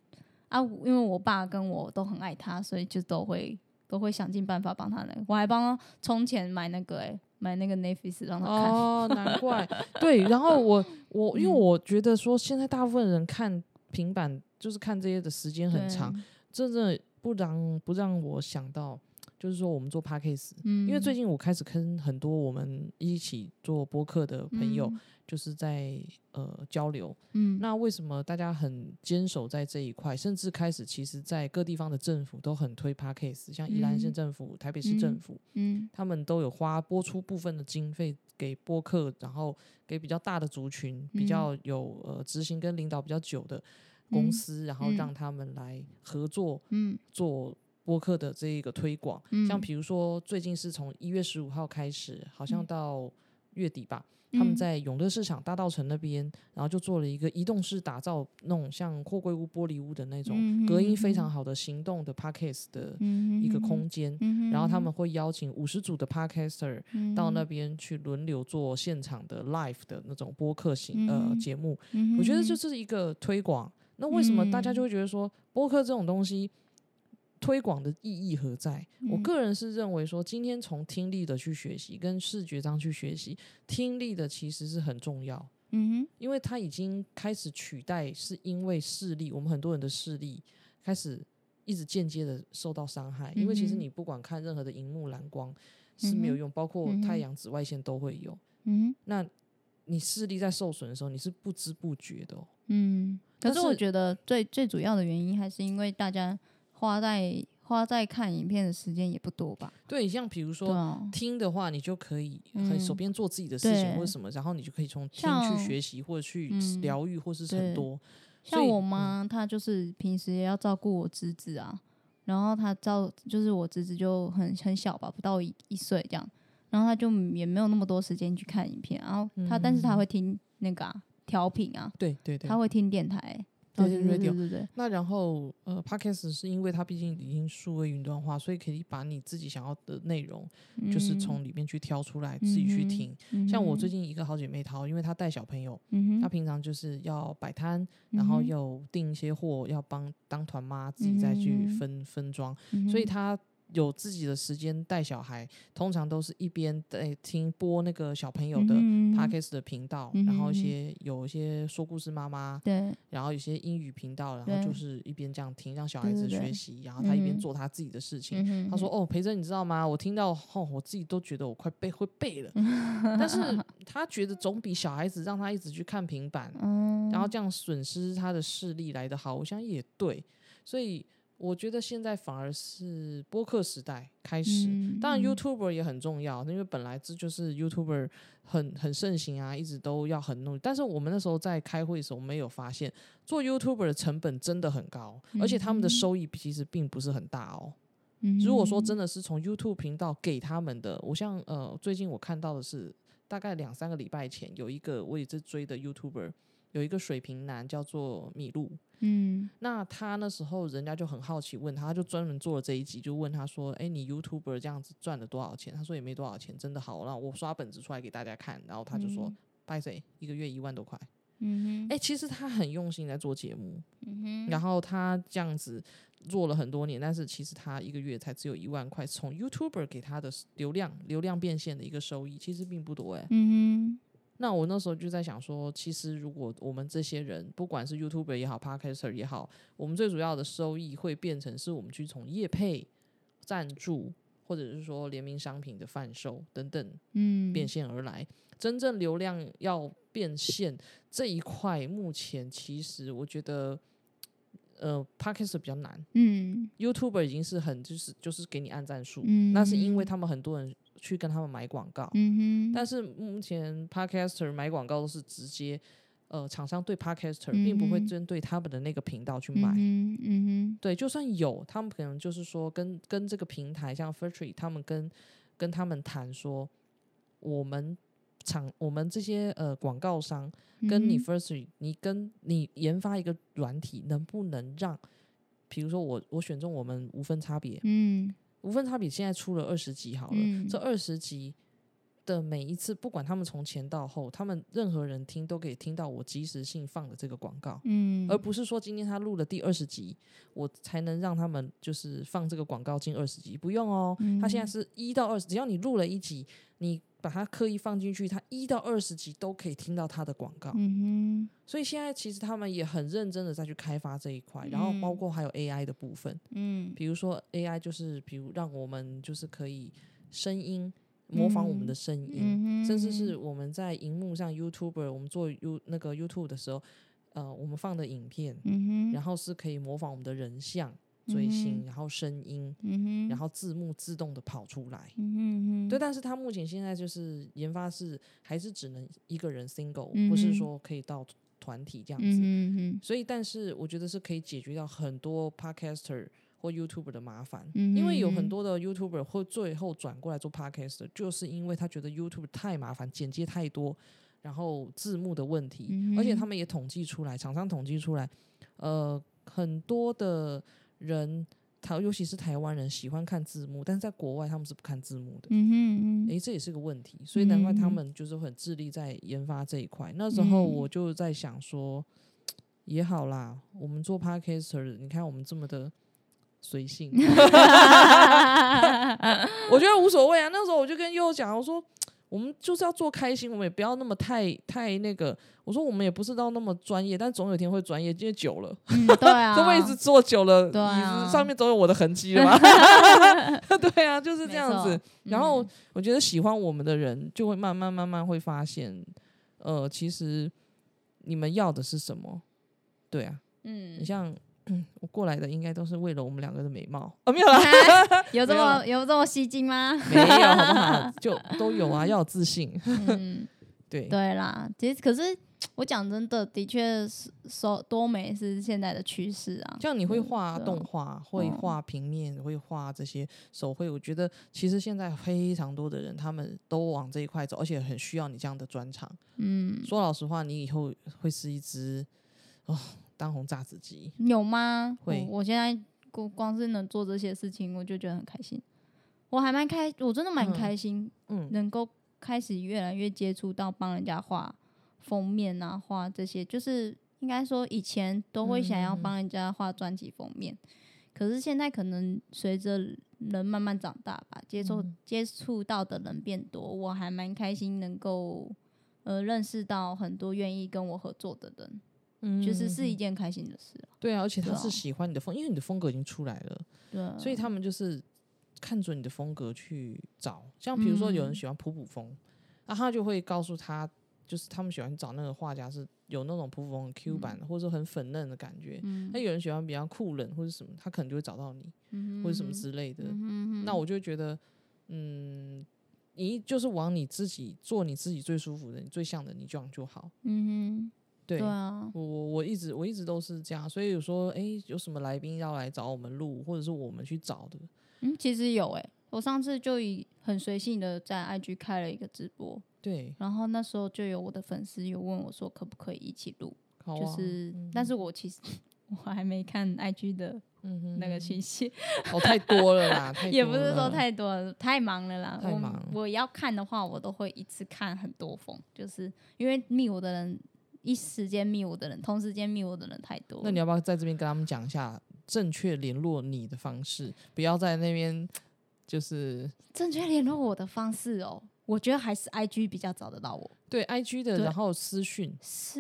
啊，因为我爸跟我都很爱她，所以就都会都会想尽办法帮她那个，我还帮她充钱买那个、欸，买那个 Netflix 让她看。哦，难怪。对，然后我我因为嗯我觉得说现在大部分人看平板就是看这些的时间很对。长，，真的不让不让我想到，就是说我们做 p a c k a g e、嗯，因为最近我开始跟很多我们一起做播客的朋友。嗯。就是在呃交流。嗯，那为什么大家很坚守在这一块，甚至开始其实，在各地方的政府都很推 p a c k a g e 像宜兰县嗯。政府、台北市政嗯府，嗯。他们都有花拨出部分的经费给播客，然后给比较大的族群、比嗯。较有呃执行跟领导比较久的公嗯司，然后嗯。让他们来合作嗯。做。播客的这一个推广，嗯。像比如说最近是从一月十五号开始，好像嗯。到月底吧，他们嗯在永乐市场大道城那边，然后就做了一个移动式打造那种像货柜屋、玻璃屋的那种嗯隔音非常嗯好的行动的 Podcast 的嗯一个空间。嗯然后他们会邀请五十组的 Podcaster 嗯到那边去轮流做现场的 Live 的那种播客型呃嗯节目。嗯我觉得就是一个推广。那为什么大家就嗯会觉得说播客这种东西推广的意义何在？我嗯个人是认为说，今天从听力的去学习，跟视觉上去学习，听力的其实是很重要，嗯哼因为它已经开始取代，是因为视力，我们很多人的视力开始一直间接的受到伤害。因为其实你不管看任何的荧幕蓝光是没有用，包括太阳紫外线都会有。嗯那你视力在受损的时候，你是不知不觉的、哦。嗯，可是我觉得最最主要的原因还是因为大家花在花在看影片的时间也不多吧？对，像比如说。听的话，你就可以很手嗯边做自己的事情或者什么，然后你就可以从听去学习或者去嗯疗愈，或是很多。所像我妈她就是平时也要照顾我侄子啊，然后她照就是我侄子就很很小吧，不到一一岁这样，然后她就也没有那么多时间去看影片，然后她、但是她嗯会听那个啊调频啊，对对对她，会听电台，对对对对对。那然后呃，podcast 是因为它毕竟已经数位云端化，所以可以把你自己想要的内容，就是嗯。从里面去挑出来自己去听。嗯像我最近一个好姐妹淘，因为她带小朋友，她平常就是要摆摊，然后嗯哼。又订一些货，要帮当团妈自己再去嗯分分装，所以她有自己的时间带小孩，通常都是一边在听播那个小朋友的 podcast 的频道，嗯然后一些有一些说故事妈妈，对，然后有些英语频道，然后就是一边这样听，让小孩子对对对学习，然后他一边做他自己的事情。嗯他说：“哦，培珍，你知道吗？我听到后，我自己都觉得我快背会背了。但是他觉得总比小孩子让他一直去看平板，嗯，然后这样损失他的视力来得好。我想也对，所以我觉得现在反而是播客时代开始。嗯当然嗯，YouTuber 也很重要，因为本来这就是 YouTuber 很很盛行啊，一直都要很努力。但是我们那时候在开会的时候，我们有发现做 YouTuber 的成本真的很高，而且他们的嗯收益其实并不是很大哦。嗯如果说真的是从 YouTube 频道给他们的，我像呃最近我看到的是，大概两三个礼拜前有一个我也是追的 YouTuber，有一个水瓶男叫做米露，嗯那他那时候人家就很好奇问他，他就专门做了这一集，就问他说：“哎、你 YouTuber 这样子赚了多少钱？”他说也没多少钱，真的好，让我刷本子出来给大家看。然后他就说嗯：“拜谁、一个月一万多块。嗯哼哎、其实他很用心在做节目，嗯哼然后他这样子做了很多年，但是其实他一个月才只有一万块，从 YouTuber 给他的流量流量变现的一个收益，其实并不多哎、嗯那我那时候就在想说，其实如果我们这些人，不管是 YouTuber 也好，Podcaster 也好，我们最主要的收益会变成是我们去从业配、赞助，或者是说联名商品的贩售等等嗯。变现而来。真正流量要变现这一块，目前其实我觉得，呃，Podcaster 比较难嗯，YouTuber 已经是很就是就是给你按赞数，嗯。那是因为他们很多人去跟他们买广告，嗯哼。但是目前 Podcaster 买广告都是直接，呃，厂商对 Podcaster 并不会针对他们的那个频道去买。嗯哼。嗯对，就算有，他们可能就是说跟跟这个平台，像 f i r t r y 他们跟跟他们谈说，我们厂我们这些呃广告商跟你嗯哼。F i r t r y 你跟你研发一个软体，能不能让，比如说我我选中我们无分差别，嗯无分差别现在出了二十集好了，嗯。这二十集的每一次，不管他们从前到后，他们任何人听都可以听到我及时性放的这个广告，嗯。而不是说今天他录了第二十集，我才能让他们就是放这个广告进二十集，不用哦，他现在嗯是一到二十，只要你录了一集，你把它刻意放进去，他一到二十集都可以听到他的广告。嗯所以现在其实他们也很认真的在去开发这一块，然后包嗯括还有 AI 的部分。嗯。比如说 AI 就是，比如让我们就是可以声音模仿我们的声音，嗯甚至是我们在荧幕上 YouTuber 我们做 You 那个 YouTube 的时候，呃，我们放的影片，嗯哼。然后是可以模仿我们的人像、嘴型，然后声音，嗯然后字幕自动的跑出来。对，但是他目前现在就是研发是还是只能一个人 single，、嗯不是哼。说可以到团体这样子。嗯所以，但是我觉得是可以解决掉很多 podcaster 或 YouTuber 的麻烦，嗯。因为有很嗯多的 YouTuber 会最后转过来做 podcaster，就是因为他觉得 YouTube 太麻烦，剪接太多，然后字幕的问题，而且嗯他们也统计出来，厂商统计出来，呃，很多的人。台尤其是台湾人喜欢看字幕，但是在国外他们是不看字幕的。嗯哼嗯诶，这也是个问题，所以难怪他嗯们就是很致力在研发这一块。那时候嗯我就在想说，也好啦，我们做 podcaster，你看我们这么的随性，我觉得无所谓啊。那时候我就跟悠悠讲，我说我们就是要做开心，我们也不要那么太太那个。我说我们也不是到那么专业，但总有一天会专业，因为久了，嗯对啊，这位置坐久了，对啊椅子上面总有我的痕迹了嘛。对啊，就是这样子然后嗯我觉得喜欢我们的人，就会慢慢慢慢会发现，呃，其实你们要的是什么？对啊，嗯你像我过来的，应该都是为了我们两个的美貌啊，没有啦，有这么有这么吸睛吗？没有，好不好？就都有啊，要有自信。嗯，对，对啦，其实可是我讲真的，的确是说多美是现在的趋势啊。像你会嗯画动画，会嗯画平面，会画这些手绘，我觉得其实现在非常多的人，他们都往这一块走，而且很需要你这样的专长。嗯，说老实话，你以后会是一只哦当红炸子鸡。有吗？会我我现在光光是能做这些事情，我就觉得很开心。我还蛮开，我真的蛮嗯开心，嗯，能够开始越来越接触到帮人家画封面啊，画这些，就是应该说以前都会想要帮人家画专辑封面，可是现在可能随着人慢慢长大吧，接触、嗯接触到的人变多，我还蛮开心能够呃认识到很多愿意跟我合作的人，嗯就是是一件开心的事啊。对啊，而且他是喜欢你的风，因为你的风格已经出来了，对啊，所以他们就是看准你的风格去找。像比如说有人嗯喜欢普普风，那、他就会告诉他，就是他们喜欢找那个画家是有那种普普风的 Q 版的，或者说很粉嫩的感觉。嗯那有人喜欢比较酷冷或者什么，他可能就会找到你，嗯或者什么之类的。嗯那我就觉得，嗯，你就是往你自己做你自己最舒服的、你最像的，你这样就好。嗯，哼，对啊，我我我一直我一直都是这样，所以有说，哎，有什么来宾要来找我们录，或者是我们去找的，嗯，其实有哎、我上次就以很随性的在 IG 开了一个直播，对，然后那时候就有我的粉丝有问我说可不可以一起录，啊，就是，但是我其实我还没看 IG 的嗯哼那个信息，哦，太多了啦，太也不是说太多了，太忙了啦。我太忙我要看的话，我都会一次看很多封，就是因为密我的人一时间密我的人，同时间密我的人太多。那你要不要在这边跟他们讲一下正确联络你的方式？不要在那边 就是正确联络我的方式哦，我觉得还是 IG 比较找得到我。对 IG 的，然后私讯，私，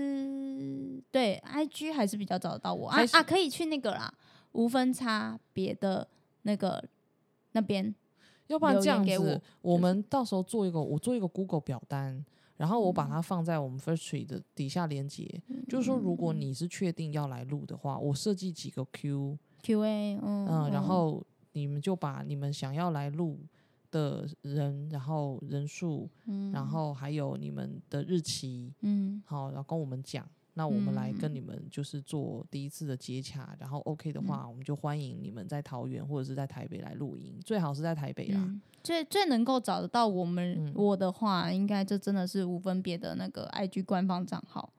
对，IG 还是比较找得到我啊啊，可以去那个啦，无分差别的那个那边，要不然这样子我们到时候做一个，我做一个 Google 表单。然后我嗯。把它放在我们 First Tree 的底下连接，就是说，如果你是确定要来录的话，我设计几个 Q，QA，嗯嗯，然后你们就把你们想要来录的人，然后人数，嗯。然后还有你们的日期，嗯。好，然后跟我们讲。那我们来跟嗯。你们就是做第一次的接洽，然后 OK 的话，我们就欢迎你们在桃园或者是在台北来录音，最好是在台北啦。嗯，最最能够找得到我们、嗯。我的话，应该就真的是无分别的那个 IG 官方账号，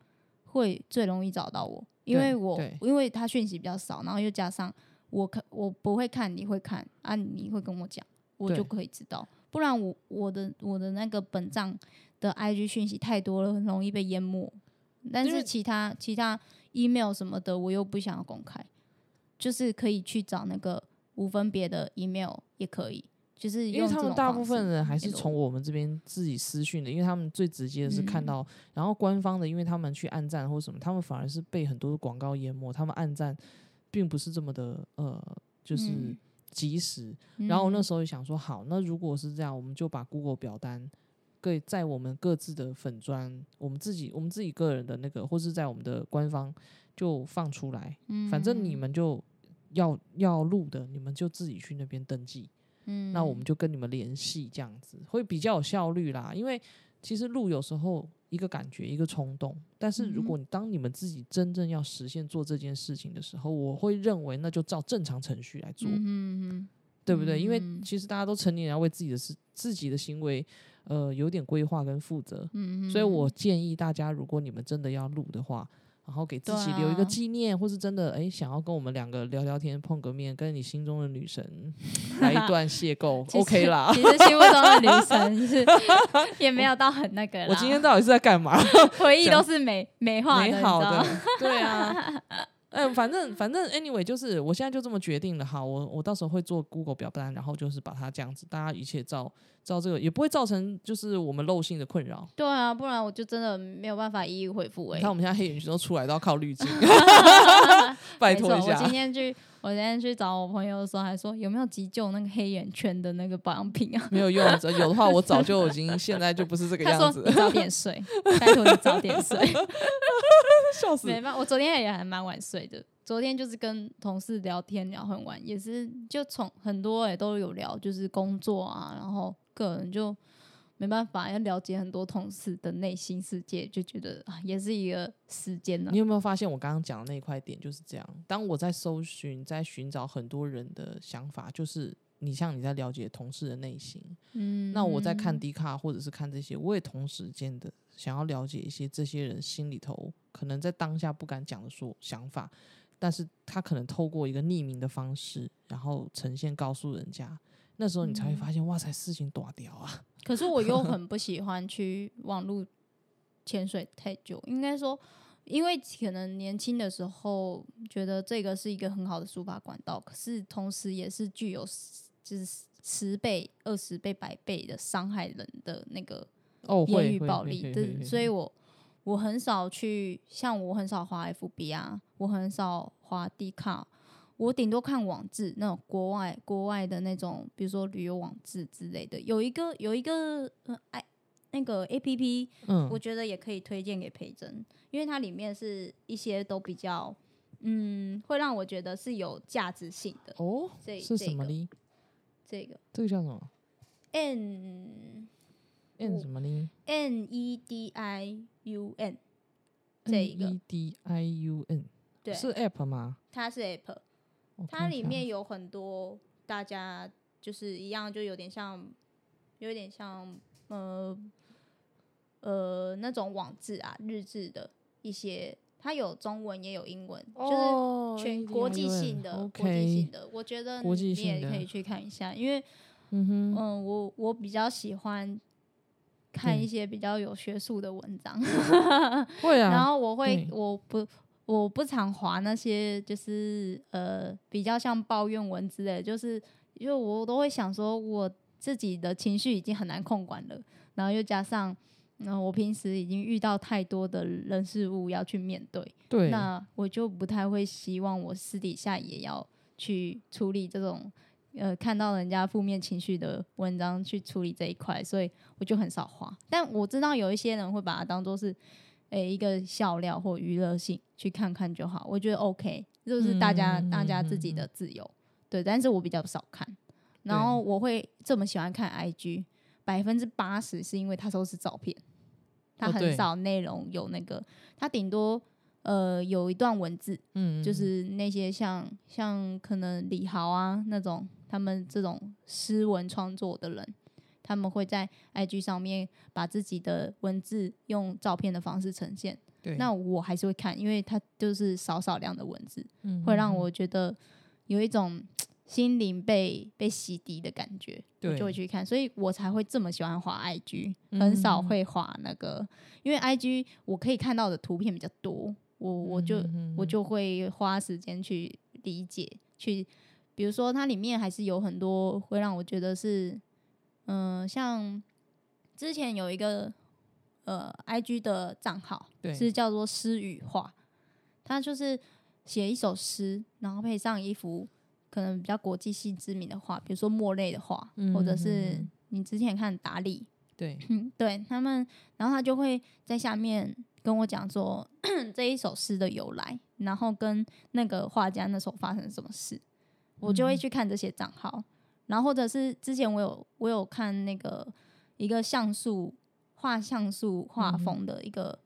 会最容易找到我，因为我因为他讯息比较少，然后又加上我看我不会看，你会看啊，你会跟我讲，我就可以知道，不然我我的我的那个本账的 IG 讯息太多了，很容易被淹没。但是其他其他 email 什么的，我又不想要公开，就是可以去找那个无分别的 email 也可以，就是因为他们大部分人还是从我们这边自己私讯的，因为他们最直接的是看嗯。到，然后官方的，因为他们去暗赞或什么，他们反而是被很多的广告淹没，他们暗赞并不是这么的呃，就是嗯。及时。然后我那。嗯时候也想说，好，那如果是这样，我们就把 Google 表单各在我们各自的粉砖，我们自己我们自己个人的那个，或是在我们的官方就放出来，反正你嗯们就要要录的，你们就自己去那边登记。嗯那我们就跟你们联系，这样子会比较有效率啦。因为其实录有时候一个感觉，一个冲动，但是如嗯果你当你们自己真正要实现做这件事情的时候，我会认为那就照正常程序来做，嗯嗯对不对？因为嗯其实大家都成年人，要为自己的事、自己的行为，呃，有点规划跟负责。嗯所以我建议大家，如果你们真的要录的话，然后给自己留一个啊纪念，或是真的哎想要跟我们两个聊聊天、碰个面，跟你心中的女神 来一段邂逅，OK 啦。其实心目中的女神 是也没有到很那个啦，我今天到底是在干嘛？回忆都是美美化的，美好的，对啊。嗯，反正反正，anyway，就是我现在就这么决定了。好，我我到时候会做 Google 表单，然后就是把它这样子，大家一切照照这个，也不会造成就是我们漏性的困扰。对啊，不然我就真的没有办法一一回复哎、你看我们现在黑眼圈都出来，都要靠滤镜，拜托一下我今。天去，我今天去找我朋友的时候，还说有没有急救那个黑眼圈的那个保养品啊？没有用，有的话我早就已经 现在就不是这个样子说你，早点睡，拜托你早点睡。笑死。没办法，我昨天也还蛮晚睡的。昨天就是跟同事聊天聊很晚，也是就从很多也都有聊，就是工作啊，然后个人就没办法要了解很多同事的内心世界，就觉得啊，也是一个时间呢你。有没有发现我刚刚讲的那一块点就是这样？当我在搜寻、在寻找很多人的想法，就是你像你在了解同事的内心，嗯，那我在看 D 卡或者是看这些，我也同时间的想要了解一些这些人心里头可能在当下不敢讲的说想法，但是他可能透过一个匿名的方式，然后呈现告诉人家，那时候你才会发现，哇塞，事情多屌啊！可是我又很不喜欢去网络潜水太久，应该说，因为可能年轻的时候觉得这个是一个很好的抒发管道，可是同时也是具有就是十倍、二十倍、百倍的伤害人的那个哦，言语暴力，对，所以我我很少去，像我很少滑 FB 啊，我很少滑 D 卡，我顶多看网志那种国外国外的那种，比如说旅游网志之类的。有一个有一个呃，哎，那个 A P P，嗯我觉得也可以推荐给培珍，因为它里面是一些都比较。嗯，会让我觉得是有价值性的。哦这是什么这个呢？这个这个叫什么 N？N 什么呢 N E D I U N 这一个 N E D I U N 对，是 App 吗？它是 App，它里面有很多大家就是一样，就有点像，有点像呃呃那种网志啊、日志的一些，它有中文也有英文，就是哦全国际性的、国际性的，我觉得你也可以去看一下，因为嗯哼，嗯，我我比较喜欢看一嗯些比较有学术的文章，会啊，然后我会我不我不常划那些就是呃比较像抱怨文之类的，就是因为我都会想说我自己的情绪已经很难控管了，然后又加上嗯、我平时已经遇到太多的人事物要去面对，对，那我就不太会希望我私底下也要去处理这种呃看到人家负面情绪的文章去处理这一块，所以我就很少画。但我知道有一些人会把它当做是诶、一个笑料或娱乐性去看看就好，我觉得 OK，就是大家、嗯大家自己的自由，对。但是我比较少看，然后我会这么喜欢看 IG，百分之八十是因为它都是照片，它很少内容有那个，它顶多呃有一段文字，嗯，就是那些像像可能李豪啊那种他们这种诗文创作的人，他们会在 IG 上面把自己的文字用照片的方式呈现。对，那我还是会看，因为它就是少少量的文字，嗯会让嗯我觉得有一种心灵被被洗涤的感觉，我就会去看，所以我才会这么喜欢滑 IG，很少嗯会滑那个，因为 IG 我可以看到的图片比较多，我我就、嗯。我就会花时间去理解，去比如说它里面还是有很多会让我觉得是，嗯、像之前有一个呃 IG 的账号对是叫做诗语画，他就是写一首诗，然后配上一幅可能比较国际性知名的画，比如说莫类的画，或者嗯是嗯你之前看达利，对，嗯，对他们，然后他就会在下面跟我讲说 这一首诗的由来，然后跟那个画家那时候发生什么事，我就会去看这些账号，然后或者是之前我有我有看那个一个像素画像素画风的一个、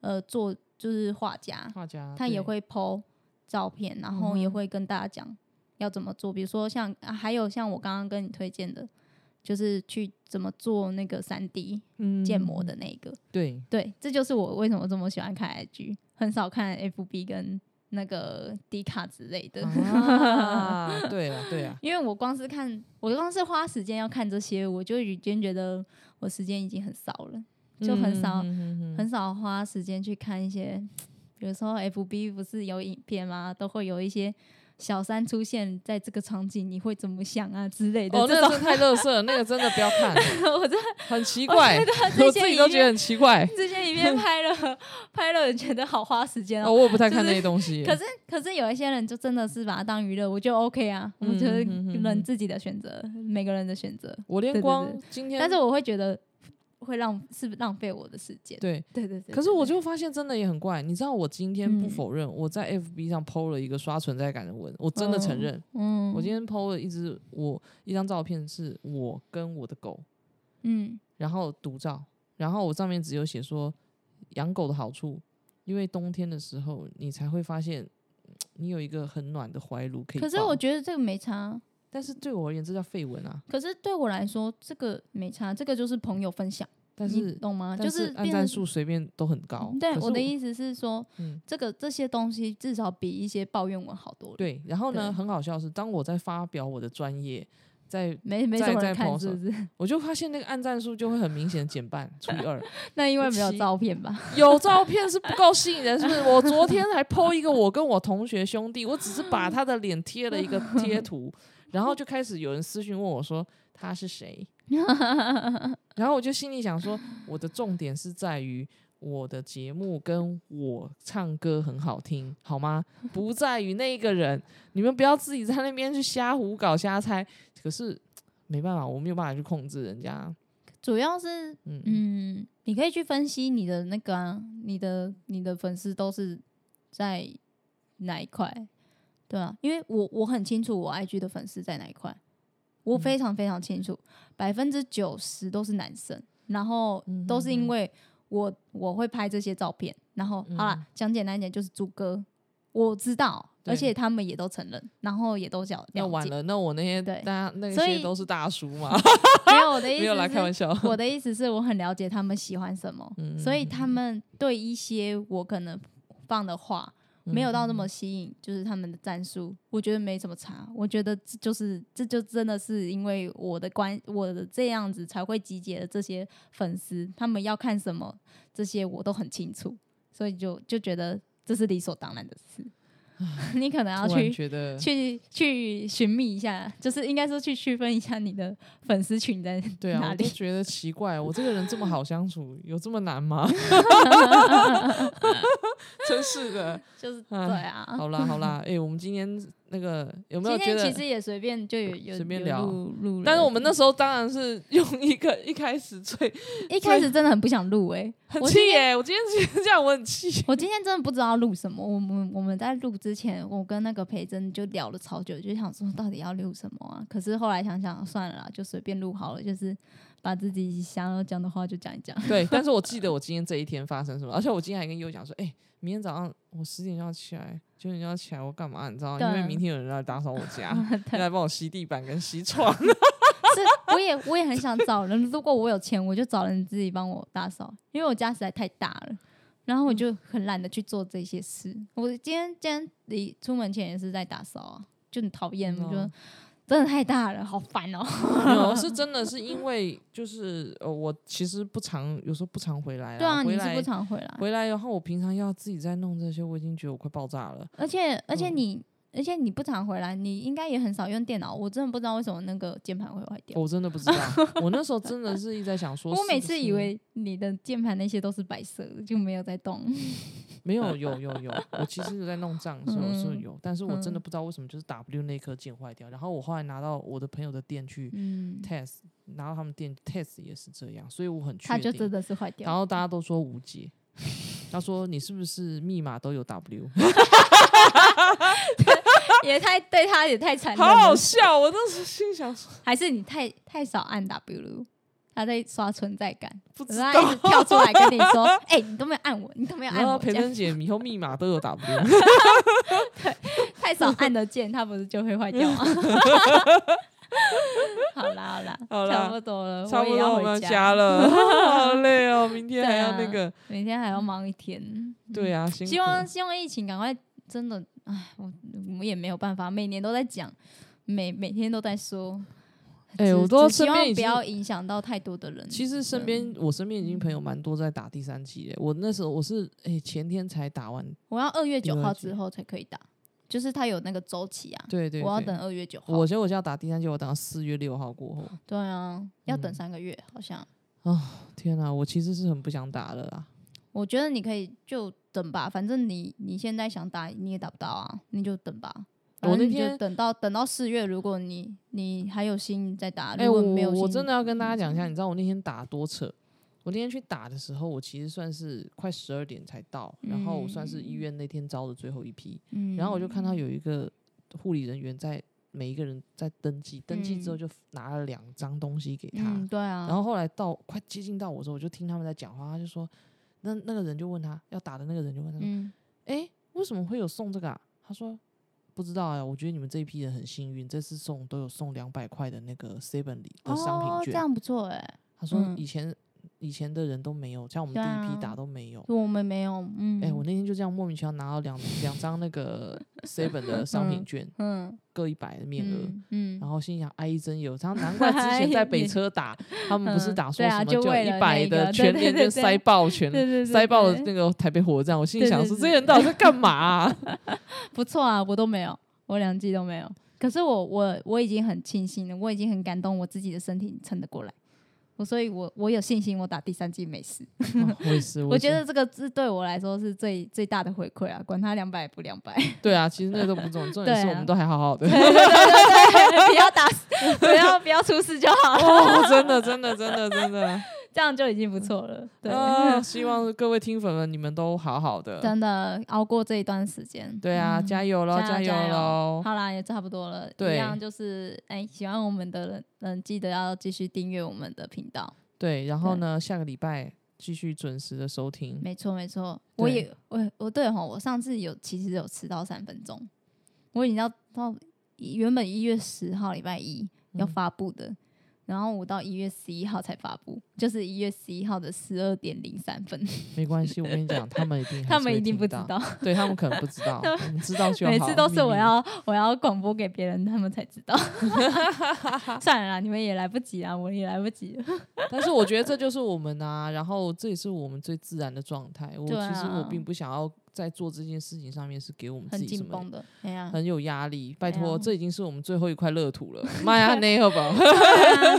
呃做就是画家，画家他也会 PO 照片，然后也会跟大家讲要怎么做，比如说像、啊还有像我刚刚跟你推荐的，就是去怎么做那个三 D 嗯建模的那个。对，对，这就是我为什么这么喜欢看 IG，很少看 FB 跟那个迪卡之类的。啊，对啊，对啊，因为我光是看，我光是花时间要看这些，我就已经觉得我时间已经很少了，就很少、很少花时间去看一些，比如说 FB 不是有影片吗？都会有一些小三出现在这个场景，你会怎么想啊之类的。哦，那个真的太乐色了，那个真的不要看，我真的很奇怪，这我自己都觉得很奇怪。这些影片拍了 拍了，觉得好花时间哦，哦。我也不太看那些东西耶。可是可是有一些人就真的是把它当娱乐，我就 OK 啊，我觉得人自己的选择，每个人的选择。我连光对今天，但是我会觉得会浪是浪费我的时间。对，对对对。可是我就发现真的也很怪。你知道，我今天不嗯否认，我在 FB 上 PO 了一个刷存在感的文，我真的承认。嗯，我今天 PO 了一只我一张照片，是我跟我的狗，嗯然后独照，然后我上面只有写说养狗的好处，因为冬天的时候你才会发现你有一个很暖的怀炉可以。可是我觉得这个没差。但是对我而言，这叫绯闻啊。可是对我来说，这个没差，这个就是朋友分享，但是懂吗？就是按赞数随便都很高。对我的意思是说，嗯这个这些东西至少比一些抱怨文好多了。，对，然后呢，很好笑是，当我在发表我的专业，在没没在么人看，是不是？我就发现那个按赞数就会很明显的减半，除以二。那因为没有照片吧？有照片是不够吸引人，是不是？我昨天还 PO 一个我跟我同学兄弟，我只是把他的脸贴了一个贴图，然后就开始有人私讯问我说他是谁，然后我就心里想说，我的重点是在于我的节目跟我唱歌很好听，好吗？不在于那个人，你们不要自己在那边去瞎胡搞瞎猜。可是没办法，我没有办法去控制人家。主要是，嗯嗯，你可以去分析你的那个、啊，你的你的粉丝都是在哪一块，对啊，因为我我很清楚我 IG 的粉丝在哪一块，我非常非常清楚，百分之九十都是男生，然后都是因为我我会拍这些照片，然后好了，讲简单一点就是猪哥，我知道，而且他们也都承认，然后也都讲那完了，那我那些对大家那些都是大叔嘛，没有我的 意思没有啦，是开玩笑。我的意思是我很了解他们喜欢什么，嗯所以他们对一些我可能放的话没有到那嗯么吸引，就是他们的战术，我觉得没什么差。我觉得这就是这就真的是因为我的关我的这样子才会集结的这些粉丝，他们要看什么这些我都很清楚，所以就就觉得这是理所当然的事。你可能要去觉得去去寻觅一下，就是应该说去区分一下你的粉丝群在对啊，我都觉得奇怪，我这个人这么好相处，有这么难吗？真是的。就是对啊。好啦好啦，哎、我们今天那个有没有觉得今天其？实也随便就有随便聊录录，但是我们那时候当然是 用一个一开始最 一开始真的很不想录哎，很气耶、我今天这样我很气。我今天真的不知道录什么。我们我们在录之前，我跟那个培珍就聊了超久，就想说到底要录什么啊？可是后来想想算了啦，就随便录好了，就是把自己想要讲的话就讲一讲。对，但是我记得我今天这一天发生什么，而且我今天还跟悠讲说，哎、明天早上我十点就要起来，九点就要起来，我干嘛？你知道吗？因为明天有人来打扫我家，要，来帮我吸地板跟吸床。是我也我也很想找人，如果我有钱，我就找人自己帮我打扫，因为我家实在太大了。然后我就很懒得去做这些事。我今天今天离出门前也是在打扫啊，就很讨厌，我觉得哦真的太大了，好烦哦。没有，是真的是因为就是呃，我其实不常，有时候不常回来。对啊，你是不常回来，回来，然后我平常要自己在弄这些，我已经觉得我快爆炸了。而且而且嗯你、而且你不常回来，你应该也很少用电脑。我真的不知道为什么那个键盘会坏掉。我真的不知道，我那时候真的是一直在想说，我每次以为你的键盘那些都是白色的，就没有在动。没有，有有有，我其实有在弄账的时候是嗯有，但是我真的嗯不知道为什么就是 W 那颗键坏掉。然后我后来拿到我的朋友的店去嗯，test，拿到他们店 test 也是这样，所以我很确定。它就真的是坏掉。然后大家都说无解，他说你是不是密码都有 W？也太对他也太残忍好好，笑，我当时心想说还是你太太少按 W，他在刷存在感，不知道。他一直跳出来跟你说：“哎、你都没有按我，你都没有按我。”培珍姐以后密码都有 W，太少按的键，它不是就会坏掉吗？好啦好啦，好啦差不多了，差不多我们要家家了，好累哦，明天还要那个，明天还要忙一天。对啊，希望希望疫情赶快真的，哎，我我们也没有办法，每年都在讲，每每天都在说。只哎我都希望不要影响到太多的人。其实身边我身边已经朋友蛮多在打第三季的，我那时候我是哎、前天才打完，我要二月九号之后才可以打，就是他有那个周期啊。对对对我要等二月九号。我觉得我现在打第三季，我等到四月六号过后，对啊，要等嗯三个月，好像。啊天啊，我其实是很不想打了啦。我觉得你可以就等吧，反正你你现在想打你也打不到啊，你就等吧。我那天等到等到四月，如果你你还有心再打，没有心，我真的要跟大家讲一下，你知道我那天打多扯？我那天去打的时候，我其实算是快十二点才到，然后我算是医院那天招的最后一批，嗯，然后我就看到。有一个护理人员在每一个人在登记，登记之后嗯。就拿了两张东西给他，嗯，对啊，然后后来到快接近到我的时候，我就听他们在讲话，他就说，那那个人就问他要打的那个人就问他说，嗯哎、为什么会有送这个啊？他说不知道啊，我觉得你们这一批人很幸运，这次送都有送两百块的那个 seven 里的商哦，品券。这样不错哎，他说嗯以前、以前的人都没有，像我们第一批啊打都没有。我们没有，嗯，哎、我那天就这样莫名其妙拿到两两张那个 seven 的商品券，嗯各一百的面额。嗯嗯，然后心想，哎，真有，然 后难怪之前在北车打，他们不是嗯打说什么就一百的全对对对对联就塞爆全对对对塞爆了那个台北火车站，我心里想说，这些人到底在干嘛啊？不错啊，我都没有，我两季都没有。可是我我我已经很庆幸了，我已经很感动，我自己的身体撑得过来。我所以我，我有信心，我打第三季没事。我也是，我觉得这个是对我来说是最最大的回馈啊！管他两百不两百。对啊，其实那都不重要，重点是我们都还好好的。对对对，不要打，不要不要出事就好。哦，真的真的真的真的。这样就已经不错了。对，希望各位听粉们，你们都好好的，真的熬过这一段时间。对啊，加油喽，加油喽！好啦，也差不多了。一样就是，哎，喜欢我们的人，记得要继续订阅我们的频道。对，然后呢，下个礼拜继续准时的收听。没错，没错。我也，我，我对哈，我上次有其实有迟到三分钟，我已经要到原本一月十号礼拜一要发布的。然后我到一月十一号才发布，就是一月十一号的十二点零三分。没关系，我跟你讲，他们一定他们一定不知道，对他们可能不知道，我们知道就好。每次都是我要我要广播给别人，他们才知道。算了啦，你们也来不及啊，我也来不及。但是我觉得这就是我们啊，然后这也是我们最自然的状态。我其实我并不想要。在做这件事情上面是给我们自己什么的，很有压力。拜托，这已经是我们最后一块乐土了。妈呀，那好吧，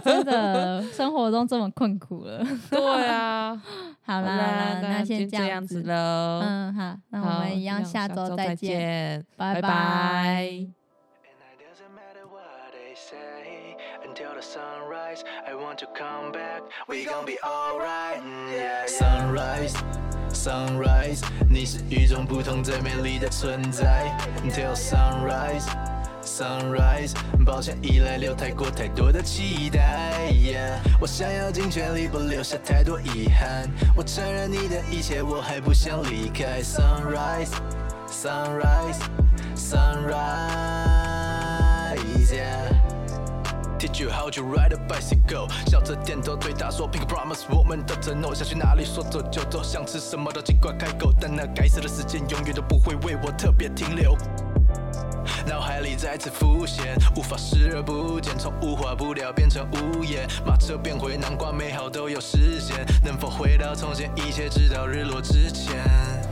真的，生活中这么困苦了。对啊，好啦，那先这样子喽。嗯，好，那我们一样下周再见，拜拜。Sunrise，Sunrise，你是与众不同最美丽的存在。Till sunrise，sunrise，抱歉依赖留太过太多的期待。Yeah，我想要尽全力不留下太多遗憾。我承认你的一切，我还不想离开。Sunrise，sunrise，sunrise。Teach you how to ride a bicycle，笑着点头对他说 Pink promise，我们的承诺，想去哪里说走就走，想吃什么都尽管开口，但那该死的时间永远都不会为我特别停留。脑海里再次浮现，无法视而不见，从无话不聊变成无言，马车变回南瓜，美好都有实现，能否回到从前，一切直到日落之前。